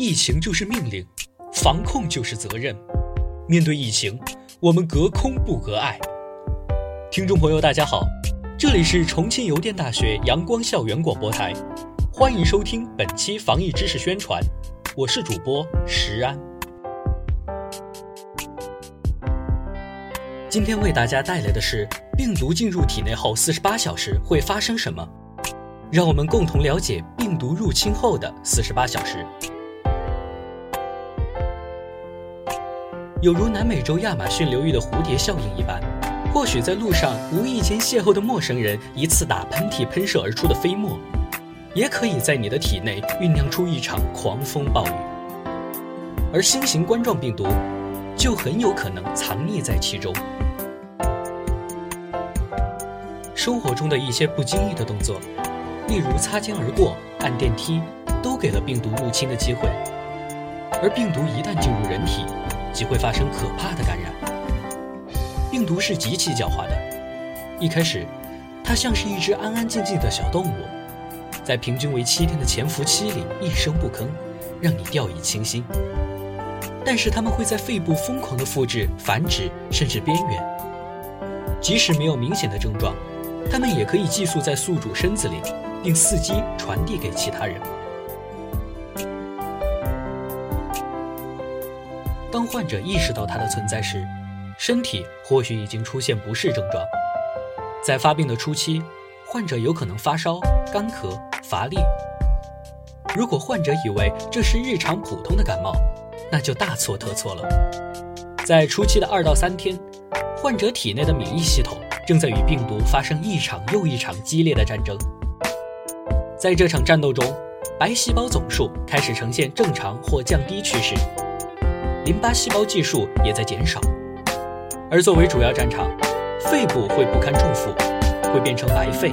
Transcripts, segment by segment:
疫情就是命令，防控就是责任。面对疫情，我们隔空不隔爱。听众朋友，大家好，这里是重庆邮电大学阳光校园广播台，欢迎收听本期防疫知识宣传，我是主播石安。今天为大家带来的是病毒进入体内后四十八小时会发生什么，让我们共同了解病毒入侵后的四十八小时。有如南美洲亚马逊流域的蝴蝶效应一般，或许在路上无意间邂逅的陌生人一次打喷嚏喷射而出的飞沫，也可以在你的体内酝酿出一场狂风暴雨。而新型冠状病毒就很有可能藏匿在其中。生活中的一些不经意的动作，例如擦肩而过、按电梯，都给了病毒入侵的机会。而病毒一旦进入人体，即会发生可怕的感染。病毒是极其狡猾的，一开始，它像是一只安安静静的小动物，在平均为七天的潜伏期里一声不吭，让你掉以轻心。但是它们会在肺部疯狂的复制、繁殖，甚至边缘。即使没有明显的症状，它们也可以寄宿在宿主身子里，并伺机传递给其他人。当患者意识到它的存在时，身体或许已经出现不适症状。在发病的初期，患者有可能发烧、干咳、乏力。如果患者以为这是日常普通的感冒，那就大错特错了。在初期的二到三天，患者体内的免疫系统正在与病毒发生一场又一场激烈的战争。在这场战斗中，白细胞总数开始呈现正常或降低趋势。淋巴细胞计数也在减少，而作为主要战场，肺部会不堪重负，会变成白肺。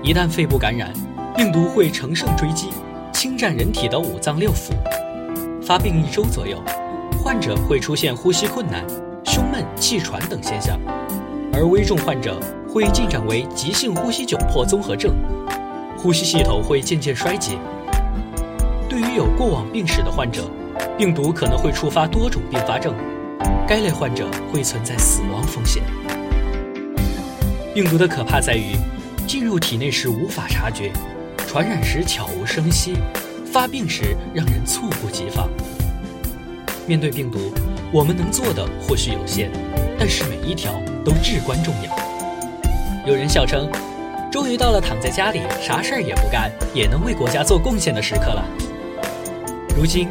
一旦肺部感染，病毒会乘胜追击，侵占人体的五脏六腑。发病一周左右，患者会出现呼吸困难、胸闷、气喘等现象，而危重患者会进展为急性呼吸窘迫综合症，呼吸系统会渐渐衰竭。对于有过往病史的患者，病毒可能会触发多种并发症，该类患者会存在死亡风险。病毒的可怕在于，进入体内时无法察觉，传染时悄无声息，发病时让人猝不及防。面对病毒，我们能做的或许有限，但是每一条都至关重要。有人笑称，终于到了躺在家里啥事儿也不干，也能为国家做贡献的时刻了。如今。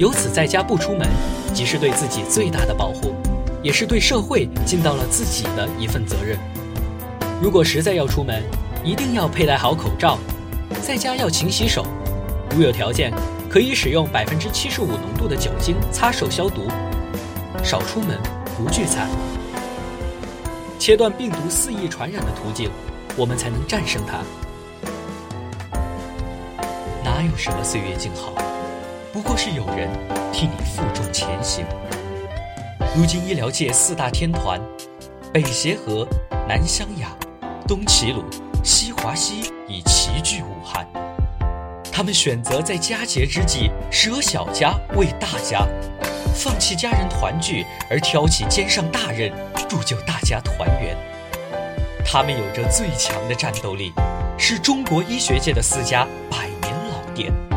由此在家不出门，即是对自己最大的保护，也是对社会尽到了自己的一份责任。如果实在要出门，一定要佩戴好口罩，在家要勤洗手，如有条件，可以使用百分之七十五浓度的酒精擦手消毒。少出门，不聚餐，切断病毒肆意传染的途径，我们才能战胜它。哪有什么岁月静好？不过是有人替你负重前行。如今医疗界四大天团，北协和、南湘雅、东齐鲁、西华西已齐聚武汉。他们选择在佳节之际舍小家为大家，放弃家人团聚而挑起肩上大任，铸就大家团圆。他们有着最强的战斗力，是中国医学界的四家百年老店。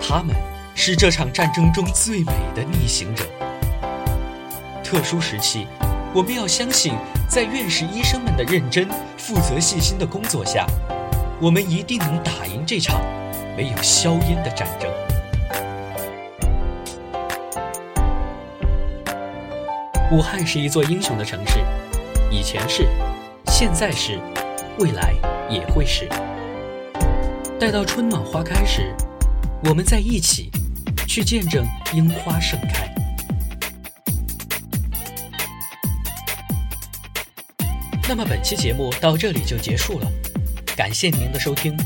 他们是这场战争中最美的逆行者。特殊时期，我们要相信，在院士医生们的认真、负责、细心的工作下，我们一定能打赢这场没有硝烟的战争。武汉是一座英雄的城市，以前是，现在是，未来也会是。待到春暖花开时。我们在一起，去见证樱花盛开。那么本期节目到这里就结束了，感谢您的收听，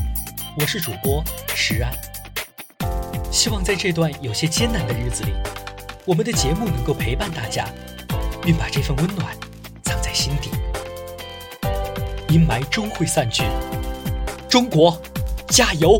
我是主播石安。希望在这段有些艰难的日子里，我们的节目能够陪伴大家，并把这份温暖藏在心底。阴霾终会散去，中国加油！